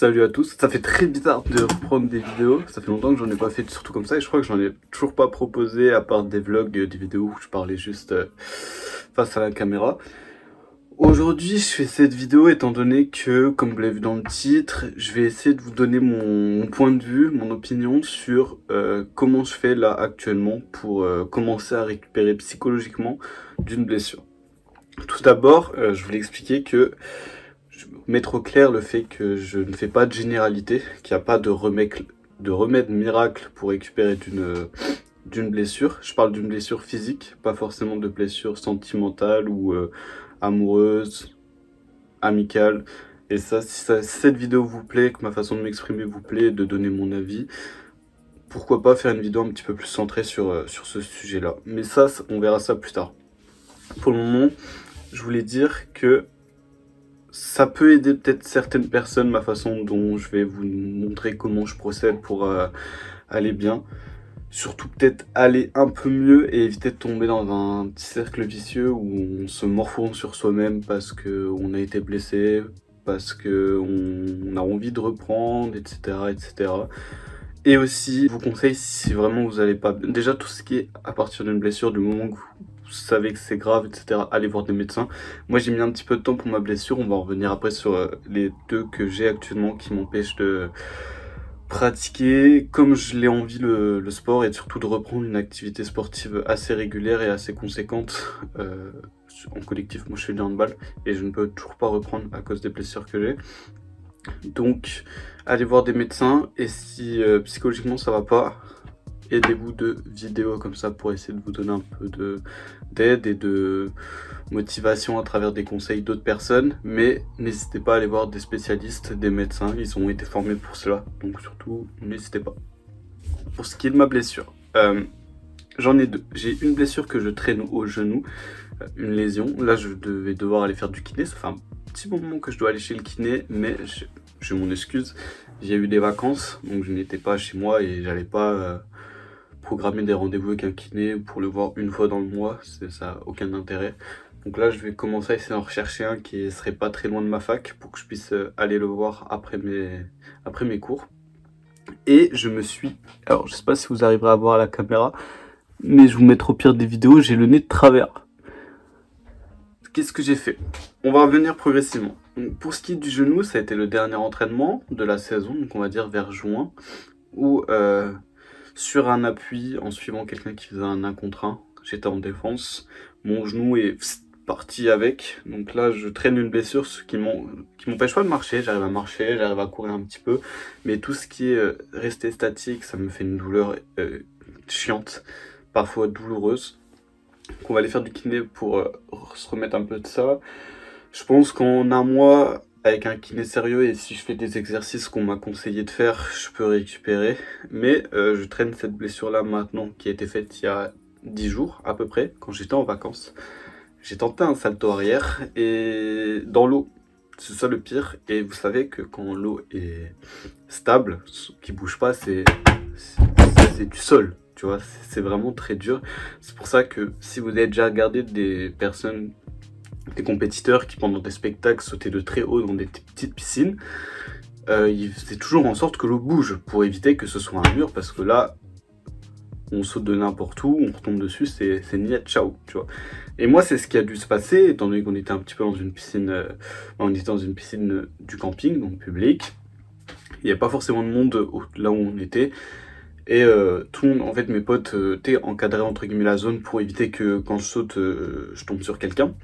Salut à tous, ça fait très bizarre de reprendre des vidéos, ça fait longtemps que j'en ai pas fait surtout comme ça et je crois que j'en ai toujours pas proposé à part des vlogs, des vidéos où je parlais juste euh, face à la caméra. Aujourd'hui je fais cette vidéo étant donné que, comme vous l'avez vu dans le titre, je vais essayer de vous donner mon, point de vue, mon opinion sur euh, comment je fais là actuellement pour euh, commencer à récupérer psychologiquement d'une blessure. Tout d'abord, je voulais expliquer que mettre au clair le fait que je ne fais pas de généralité, qu'il n'y a pas de remède, de remède miracle pour récupérer d'une d'une blessure. Je parle d'une blessure physique, pas forcément de blessure sentimentale ou euh, amoureuse, amicale. Et ça si, cette vidéo vous plaît, que ma façon de m'exprimer vous plaît, de donner mon avis, pourquoi pas faire une vidéo un petit peu plus centrée sur, euh, sur ce sujet-là. Mais ça, on verra ça plus tard. Pour le moment, je voulais dire que ça peut aider peut-être certaines personnes, ma façon dont je vais vous montrer comment je procède pour euh, aller bien. Surtout peut-être aller un peu mieux et éviter de tomber dans un petit cercle vicieux où on se morfond sur soi-même parce qu'on a été blessé, parce qu'on a envie de reprendre, etc. etc. Et aussi, je vous conseille si vraiment vous n'allez pas... Déjà tout ce qui est à partir d'une blessure, du moment que vous savez que c'est grave, etc., allez voir des médecins. Moi, j'ai mis un petit peu de temps pour ma blessure. On va revenir après sur euh, les deux que j'ai actuellement qui m'empêchent de pratiquer comme je l'ai envie le, sport et surtout de reprendre une activité sportive assez régulière et assez conséquente euh, en collectif. Moi, je fais du handball et je ne peux toujours pas reprendre à cause des blessures que j'ai. Donc, allez voir des médecins et si euh, psychologiquement ça va pas, aidez-vous de vidéos comme ça pour essayer de vous donner un peu d'aide et de motivation à travers des conseils d'autres personnes. Mais n'hésitez pas à aller voir des spécialistes, des médecins, ils ont été formés pour cela. Donc surtout, n'hésitez pas. Pour ce qui est de ma blessure, euh, j'en ai deux. J'ai une blessure que je traîne au genou, euh, une lésion. Là, je vais devoir aller faire du kiné. Ça fait un petit moment que je dois aller chez le kiné, mais j'ai mon excuse. J'ai eu des vacances, donc je n'étais pas chez moi et j'allais pas euh, programmer des rendez-vous avec un kiné pour le voir une fois dans le mois, ça n'a aucun intérêt. Donc là, je vais commencer à essayer d'en rechercher un qui serait pas très loin de ma fac pour que je puisse euh, aller le voir après mes, cours. Et je me suis... Alors, je sais pas si vous arriverez à voir la caméra, mais je vous mettre au pire des vidéos, j'ai le nez de travers. Qu'est-ce que j'ai fait? On va revenir progressivement. pour ce qui est du genou, ça a été le dernier entraînement de la saison, donc on va dire vers juin, où euh, sur un appui en suivant quelqu'un qui faisait un 1 contre 1. J'étais en défense, mon genou est parti avec. Donc là, je traîne une blessure, ce qui m'empêche pas de marcher. J'arrive à marcher, j'arrive à courir un petit peu. Mais tout ce qui est euh, resté statique, ça me fait une douleur euh, chiante, parfois douloureuse. Donc on va aller faire du kiné pour euh, se remettre un peu de ça. Je pense qu'en un mois, avec un kiné sérieux et si je fais des exercices qu'on m'a conseillé de faire, je peux récupérer. Mais euh, je traîne cette blessure là maintenant qui a été faite il y a 10 jours à peu près, quand j'étais en vacances. J'ai tenté un salto arrière et dans l'eau, c'est ça le pire. Et vous savez que quand l'eau est stable, qui bouge pas, c'est du sol. Tu vois, c'est vraiment très dur. C'est pour ça que si vous avez déjà regardé des personnes des compétiteurs qui pendant des spectacles sautaient de très haut dans des petites piscines, euh, ils faisaient toujours en sorte que l'eau bouge pour éviter que ce soit un mur parce que là on saute de n'importe où, on retombe dessus, c'est niet, ciao, tu vois. Et moi, c'est ce qui a dû se passer, étant donné qu'on était un petit peu dans une piscine, euh, on était dans une piscine du camping, donc public. Il n'y a pas forcément de monde là où on était. Et euh, tout le monde, en fait, mes potes étaient encadrés entre guillemets la zone pour éviter que quand je saute, je tombe sur quelqu'un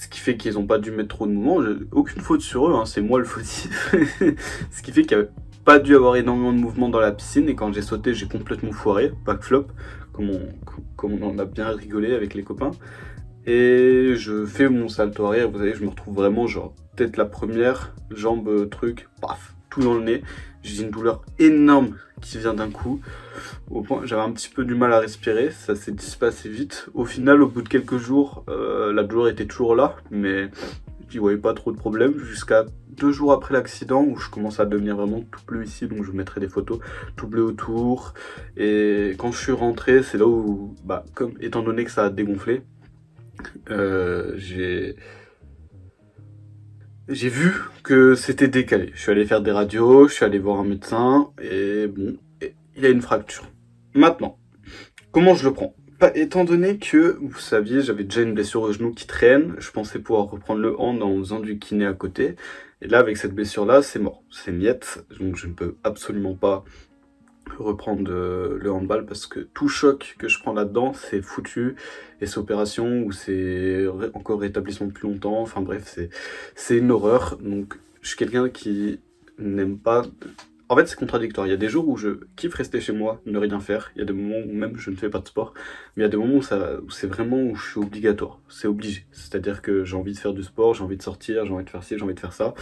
ce qui fait qu'ils n'ont pas dû mettre trop de mouvement. Aucune faute sur eux, hein, c'est moi le fautif. ce qui fait qu'il n'y a pas dû avoir énormément de mouvement dans la piscine et quand j'ai sauté, j'ai complètement foiré, backflop, comme on, comme on en a bien rigolé avec les copains. Et je fais mon salto arrière, vous savez, je me retrouve vraiment genre peut-être la première jambe truc, paf, tout dans le nez. J'ai une douleur énorme qui vient d'un coup. Au point, j'avais un petit peu du mal à respirer, ça s'est dissipé assez vite. Au final, au bout de quelques jours, euh, la douleur était toujours là, mais je voyais pas trop de problème jusqu'à deux jours après l'accident où je commence à devenir vraiment tout bleu ici, donc je vous mettrai des photos tout bleu autour. Et quand je suis rentré, c'est là où, bah, comme étant donné que ça a dégonflé, euh, j'ai j'ai vu que c'était décalé. Je suis allé faire des radios, je suis allé voir un médecin, et bon, il y a une fracture. Maintenant, comment je le prends? Étant donné que, vous saviez, j'avais déjà une blessure au genou qui traîne, je pensais pouvoir reprendre le hand en faisant du kiné à côté. Et là, avec cette blessure-là, c'est mort. C'est miette, donc je ne peux absolument pas reprendre le handball parce que tout choc que je prends là-dedans, c'est foutu. Et c'est opération ou c'est encore rétablissement plus longtemps. Enfin bref, c'est une horreur. Donc je suis quelqu'un qui n'aime pas... En fait, c'est contradictoire. Il y a des jours où je kiffe rester chez moi, ne rien faire. Il y a des moments où même je ne fais pas de sport. Mais il y a des moments où, où c'est vraiment où je suis obligatoire. C'est obligé. C'est-à-dire que j'ai envie de faire du sport, j'ai envie de sortir, j'ai envie de faire ci, j'ai envie de faire ça.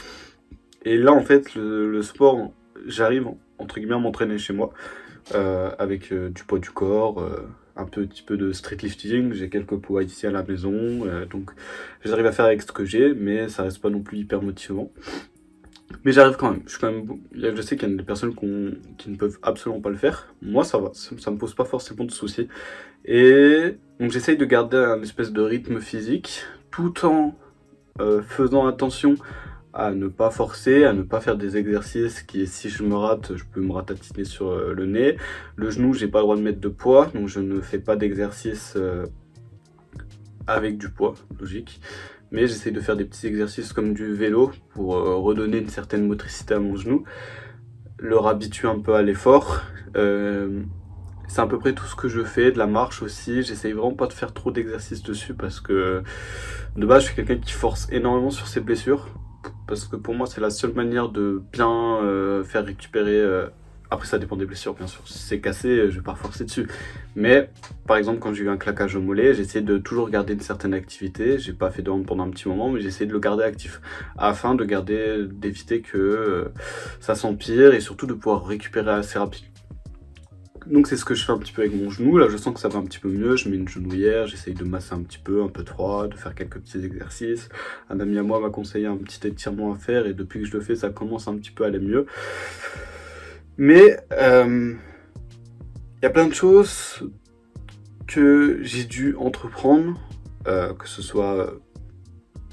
Et là, en fait, le sport, j'arrive entre guillemets à m'entraîner chez moi euh, avec euh, du poids du corps, euh, un petit peu de street lifting, j'ai quelques poids ici à la maison, donc j'arrive à faire avec ce que j'ai, mais ça reste pas non plus hyper motivant. Mais j'arrive quand même. Je, sais qu'il y a des personnes qui ne peuvent absolument pas le faire. Moi, ça va. Ça me pose pas forcément de soucis. Et donc, j'essaye de garder un espèce de rythme physique tout en faisant attention à ne pas forcer, à ne pas faire des exercices qui, si je me rate, je peux me ratatiner sur euh, le nez. Le genou, j'ai pas le droit de mettre de poids, donc je ne fais pas d'exercice euh, avec du poids, logique. Mais j'essaie de faire des petits exercices comme du vélo pour euh, redonner une certaine motricité à mon genou, leur habituer un peu à l'effort. c'est à peu près tout ce que je fais, de la marche aussi. J'essaye vraiment pas de faire trop d'exercices dessus parce que de base, je suis quelqu'un qui force énormément sur ses blessures parce que pour moi c'est la seule manière de bien euh, faire récupérer. Euh, après ça dépend des blessures bien sûr. Si c'est cassé, je vais pas forcer dessus. Mais par exemple quand j'ai eu un claquage au mollet, j'ai essayé de toujours garder une certaine activité. J'ai pas fait de hand pendant un petit moment, mais essayé de le garder actif afin de garder, d'éviter que euh, ça s'empire et surtout de pouvoir récupérer assez rapidement. Donc c'est ce que je fais un petit peu avec mon genou. Là, je sens que ça va un petit peu mieux. Je mets une genouillère, j'essaye de masser un petit peu, un peu droit, de faire quelques petits exercices. Un ami à moi m'a conseillé un petit étirement à faire et depuis que je le fais, ça commence un petit peu à aller mieux. Mais euh, il y a plein de choses que j'ai dû entreprendre, euh, que ce soit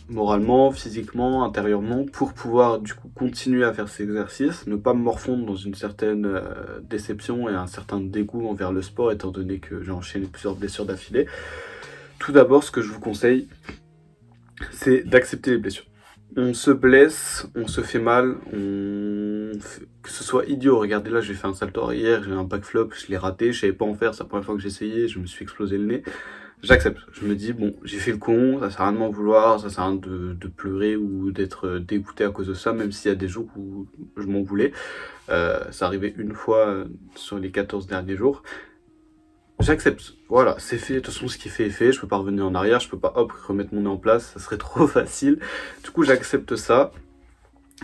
moralement, physiquement, intérieurement, pour pouvoir du coup continuer à faire ces exercices, ne pas me morfondre dans une certaine euh, déception et un certain dégoût envers le sport, étant donné que j'ai enchaîné plusieurs blessures d'affilée. Tout d'abord, ce que je vous conseille, c'est d'accepter les blessures. On se blesse, on se fait mal, on... que ce soit idiot. Regardez là, j'ai fait un salto hier, j'ai un backflop, je l'ai raté, je savais pas en faire, c'est la première fois que essayé, je me suis explosé le nez j'accepte. Je me dis, bon, j'ai fait le con, ça sert à rien de m'en vouloir, ça sert à rien de, pleurer ou d'être dégoûté à cause de ça, même s'il y a des jours où je m'en voulais. Euh, ça arrivait une fois sur les 14 derniers jours. J'accepte. Voilà, c'est fait. De toute façon, ce qui fait est fait. Je peux pas revenir en arrière. Je peux pas, hop, remettre mon nez en place. Ça serait trop facile. Du coup, j'accepte ça.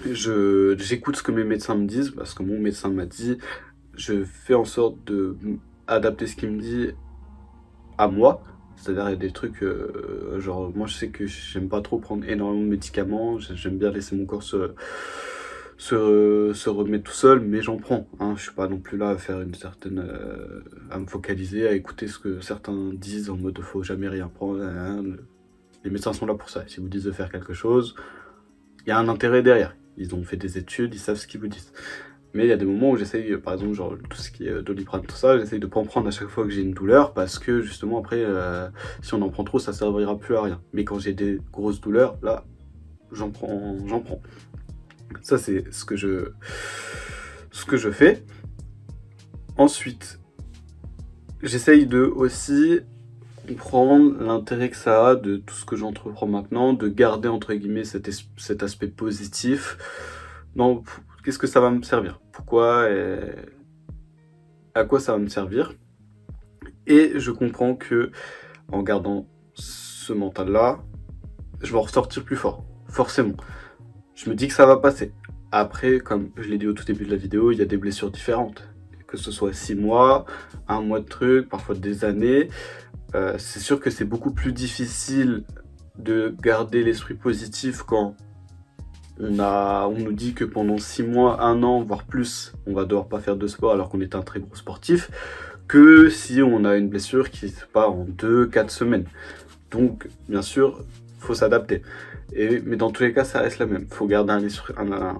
Je, j'écoute ce que mes médecins me disent parce que mon médecin m'a dit. Je fais en sorte de adapter ce qu'il me dit à moi. C'est-à-dire, il y a des trucs, euh, genre, moi je sais que j'aime pas trop prendre énormément de médicaments, j'aime bien laisser mon corps se, se, remettre tout seul, mais j'en prends. Hein. Je suis pas non plus là à faire une certaine. Euh, à me focaliser, à écouter ce que certains disent en mode faut jamais rien prendre. Hein. Les médecins sont là pour ça. Si vous disent de faire quelque chose, il y a un intérêt derrière. Ils ont fait des études, ils savent ce qu'ils vous disent. Mais il y a des moments où j'essaye, par exemple, genre tout ce qui est doliprane, tout ça, j'essaye de pas en prendre à chaque fois que j'ai une douleur parce que justement après, euh, si on en prend trop, ça servira plus à rien. Mais quand j'ai des grosses douleurs, là, j'en prends, j'en prends. Ça c'est ce que je, ce que je fais. Ensuite, j'essaye de aussi comprendre l'intérêt que ça a de tout ce que j'entreprends maintenant, de garder entre guillemets cet, cet aspect positif. Non, qu'est-ce que ça va me servir? Pourquoi et à quoi ça va me servir? Et je comprends que en gardant ce mental-là, je vais en ressortir plus fort, forcément. Je me dis que ça va passer. Après, comme je l'ai dit au tout début de la vidéo, il y a des blessures différentes. Que ce soit six mois, un mois de truc, parfois des années. Euh, c'est sûr que c'est beaucoup plus difficile de garder l'esprit positif quand on, a, on nous dit que pendant 6 mois, 1 an, voire plus, on va devoir pas faire de sport alors qu'on est un très gros sportif, que si on a une blessure qui se part en 2-4 semaines. Donc, bien sûr, faut s'adapter. Et, mais dans tous les cas, ça reste la même. Faut garder un,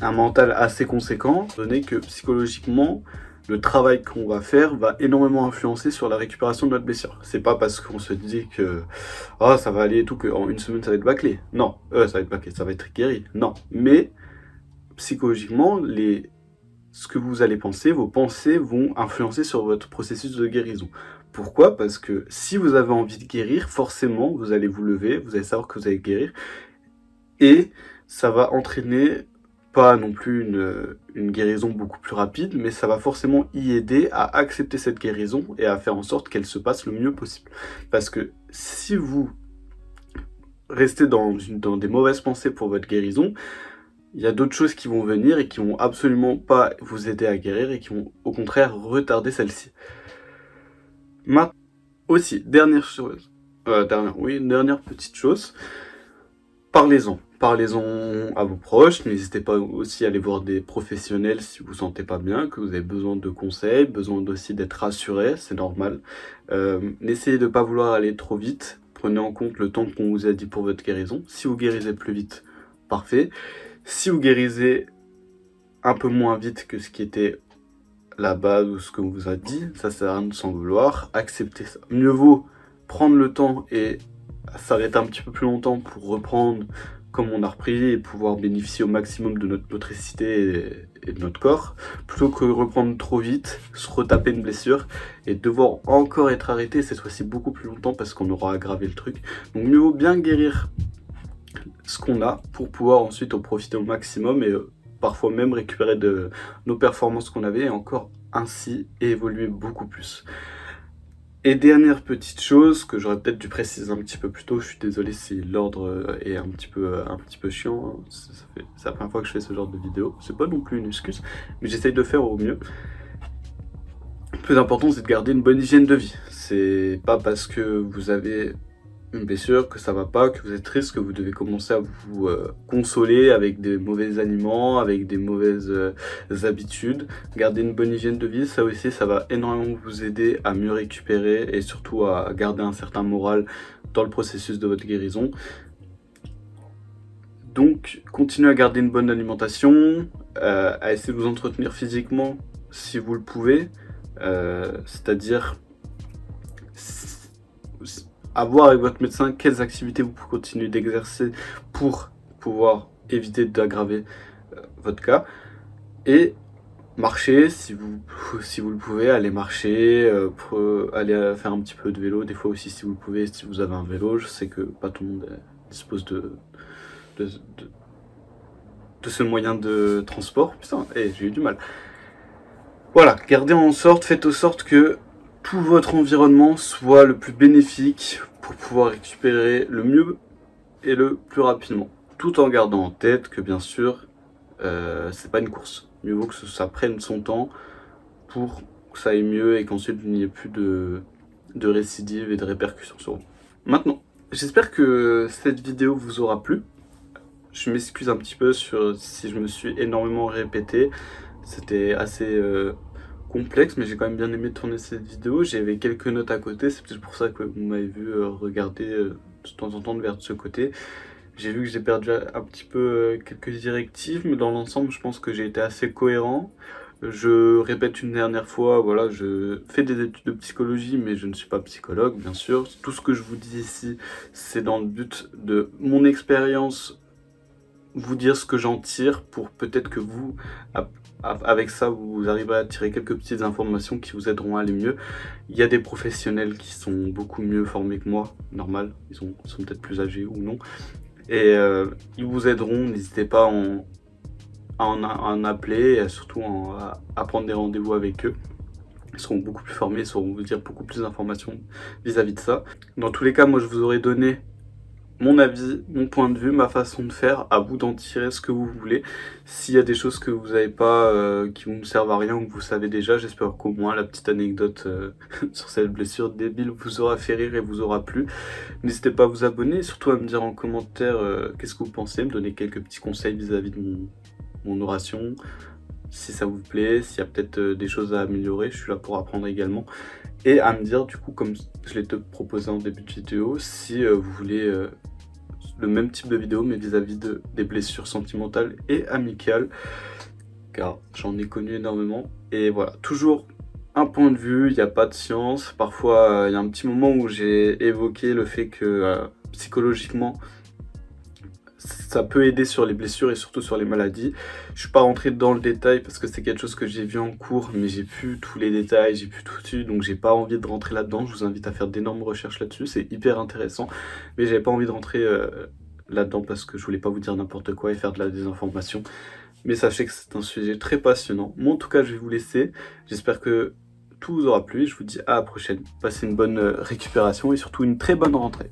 un, mental assez conséquent, donné que psychologiquement, le travail qu'on va faire va énormément influencer sur la récupération de notre blessure. C'est pas parce qu'on se dit que oh, ça va aller et tout, qu'en une semaine ça va être bâclé. Non, euh, ça va être bâclé, ça va être guéri. Non. Mais psychologiquement, les... ce que vous allez penser, vos pensées vont influencer sur votre processus de guérison. Pourquoi? Parce que si vous avez envie de guérir, forcément, vous allez vous lever, vous allez savoir que vous allez guérir, et ça va entraîner non plus une, guérison beaucoup plus rapide, mais ça va forcément y aider à accepter cette guérison et à faire en sorte qu'elle se passe le mieux possible. Parce que si vous restez dans, dans des mauvaises pensées pour votre guérison, il y a d'autres choses qui vont venir et qui vont absolument pas vous aider à guérir et qui vont au contraire retarder celle-ci. Maintenant, aussi, dernière chose, euh, dernière, oui, dernière petite chose, parlez-en. Parlez-en à vos proches, n'hésitez pas aussi à aller voir des professionnels si vous ne vous sentez pas bien, que vous avez besoin de conseils, besoin aussi d'être rassuré, c'est normal. Euh, n'essayez de pas vouloir aller trop vite, prenez en compte le temps qu'on vous a dit pour votre guérison. Si vous guérissez plus vite, parfait. Si vous guérissez un peu moins vite que ce qui était la base ou ce qu'on vous a dit, ça sert à rien de s'en vouloir, acceptez ça. Mieux vaut prendre le temps et s'arrêter un petit peu plus longtemps pour reprendre on a repris et pouvoir bénéficier au maximum de notre motricité et, de notre corps, plutôt que reprendre trop vite, se retaper une blessure et devoir encore être arrêté cette fois-ci beaucoup plus longtemps parce qu'on aura aggravé le truc. Donc mieux vaut bien guérir ce qu'on a pour pouvoir ensuite en profiter au maximum et euh, parfois même récupérer de nos performances qu'on avait et encore ainsi évoluer beaucoup plus. Et dernière petite chose que j'aurais peut-être dû préciser un petit peu plus tôt, je suis désolé si l'ordre euh, est un petit peu, euh, un petit peu chiant, hein. c'est la première fois que je fais ce genre de vidéo, c'est pas non plus une excuse, mais j'essaye de faire au mieux. Le plus important c'est de garder une bonne hygiène de vie, c'est pas parce que vous avez une blessure, que ça va pas, que vous êtes triste, que vous devez commencer à vous euh, consoler avec des mauvais aliments, avec des mauvaises euh, habitudes. Garder une bonne hygiène de vie, ça aussi, ça va énormément vous aider à mieux récupérer et surtout à garder un certain moral dans le processus de votre guérison. Donc, continuez à garder une bonne alimentation, euh, à essayer de vous entretenir physiquement si vous le pouvez, c'est-à-dire à voir avec votre médecin quelles activités vous pouvez continuer d'exercer pour pouvoir éviter d'aggraver euh, votre cas. Et marcher si vous, si vous le pouvez, aller marcher, euh, aller faire un petit peu de vélo, des fois aussi si vous le pouvez, si vous avez un vélo. Je sais que pas tout le monde dispose de, de, de, ce moyen de transport. Putain, eh, j'ai eu du mal. Voilà, gardez en sorte, faites en sorte que tout votre environnement soit le plus bénéfique pour pouvoir récupérer le mieux et le plus rapidement. Tout en gardant en tête que bien sûr, euh, c'est pas une course. Mieux vaut que ça prenne son temps pour que ça aille mieux et qu'ensuite il n'y ait plus de, de récidive et de répercussions sur vous. Maintenant, j'espère que cette vidéo vous aura plu. Je m'excuse un petit peu sur si je me suis énormément répété. C'était assez euh, complexe, mais j'ai quand même bien aimé tourner cette vidéo. J'avais quelques notes à côté, c'est peut-être pour ça que vous m'avez vu euh, regarder euh, de temps en temps vers ce côté. J'ai vu que j'ai perdu un petit peu euh, quelques directives, mais dans l'ensemble, je pense que j'ai été assez cohérent. Je répète une dernière fois, voilà, je fais des études de psychologie, mais je ne suis pas psychologue, bien sûr. Tout ce que je vous dis ici, c'est dans le but de mon expérience, vous dire ce que j'en tire pour peut-être que vous, avec ça, vous arriverez à tirer quelques petites informations qui vous aideront à aller mieux. Il y a des professionnels qui sont beaucoup mieux formés que moi, normal, ils sont, peut-être plus âgés ou non. Et euh, ils vous aideront, n'hésitez pas à en, appeler et surtout à, prendre des rendez-vous avec eux. Ils seront beaucoup plus formés, ils sauront vous dire beaucoup plus d'informations vis-à-vis de ça. Dans tous les cas, moi je vous aurais donné mon avis, mon point de vue, ma façon de faire, à vous d'en tirer ce que vous voulez. S'il y a des choses que vous n'avez pas, euh, qui vous ne servent à rien ou que vous savez déjà, j'espère qu'au moins la petite anecdote euh, sur cette blessure débile vous aura fait rire et vous aura plu. N'hésitez pas à vous abonner et surtout à me dire en commentaire euh, qu'est-ce que vous pensez, me donner quelques petits conseils vis-à-vis de mon, mon oration, si ça vous plaît, s'il y a peut-être des choses à améliorer, je suis là pour apprendre également. Et à me dire du coup, comme je l'ai te proposé en début de vidéo, si vous voulez le même type de vidéo, mais vis-à-vis de, des blessures sentimentales et amicales, car j'en ai connu énormément. Et voilà, toujours un point de vue, il n'y a pas de science. Parfois, euh, il y a un petit moment où j'ai évoqué le fait que euh, psychologiquement, ça peut aider sur les blessures et surtout sur les maladies. Je suis pas rentré dans le détail parce que c'est quelque chose que j'ai vu en cours, mais j'ai plus tous les détails, j'ai plus tout dessus, donc j'ai pas envie de rentrer là-dedans. Je vous invite à faire d'énormes recherches là-dessus, c'est hyper intéressant, mais j'avais pas envie de rentrer euh, là-dedans parce que je voulais pas vous dire n'importe quoi et faire de la désinformation. Mais sachez que c'est un sujet très passionnant. Moi, en tout cas, je vais vous laisser. J'espère que tout vous aura plu. Je vous dis à la prochaine. Passez une bonne euh, récupération et surtout une très bonne rentrée.